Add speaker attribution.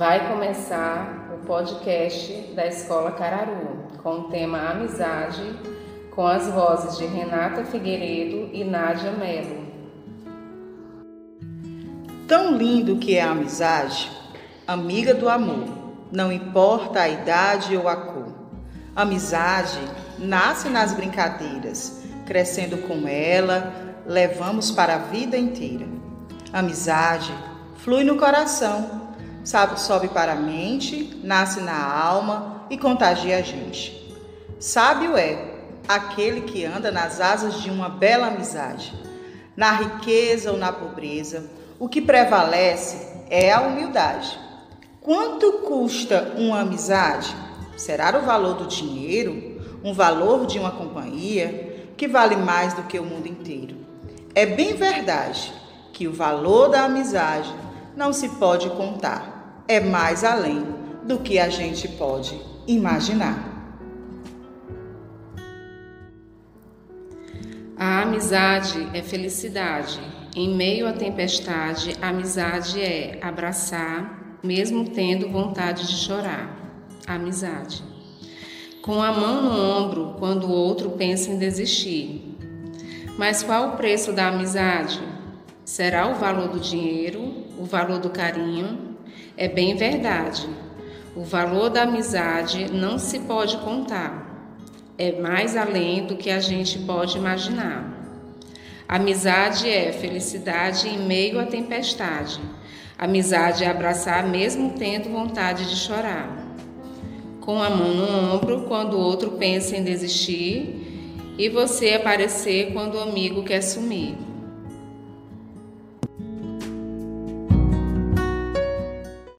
Speaker 1: começar o podcast da Escola Cararu com o tema Amizade, com as vozes de Renata Figueiredo e Nádia Melo.
Speaker 2: Tão lindo que é a amizade, amiga do amor, não importa a idade ou a cor. Amizade nasce nas brincadeiras, crescendo com ela, levamos para a vida inteira. Amizade flui no coração, sobe para a mente, nasce na alma e contagia a gente. Sábio é aquele que anda nas asas de uma bela amizade. Na riqueza ou na pobreza, o que prevalece é a humildade. Quanto custa uma amizade? Será o valor do dinheiro? Um valor de uma companhia que vale mais do que o mundo inteiro? É bem verdade que o valor da amizade não se pode contar. É mais além do que a gente pode imaginar.
Speaker 1: A amizade é felicidade. Em meio à tempestade, a amizade é abraçar, mesmo tendo vontade de chorar. Amizade. Com a mão no ombro quando o outro pensa em desistir. Mas qual o preço da amizade? Será o valor do dinheiro, o valor do carinho? É bem verdade. O valor da amizade não se pode contar. É mais além do que a gente pode imaginar. Amizade é felicidade em meio à tempestade. Amizade é abraçar mesmo tendo vontade de chorar. Com a mão no ombro quando o outro pensa em desistir e você aparecer quando o amigo quer sumir.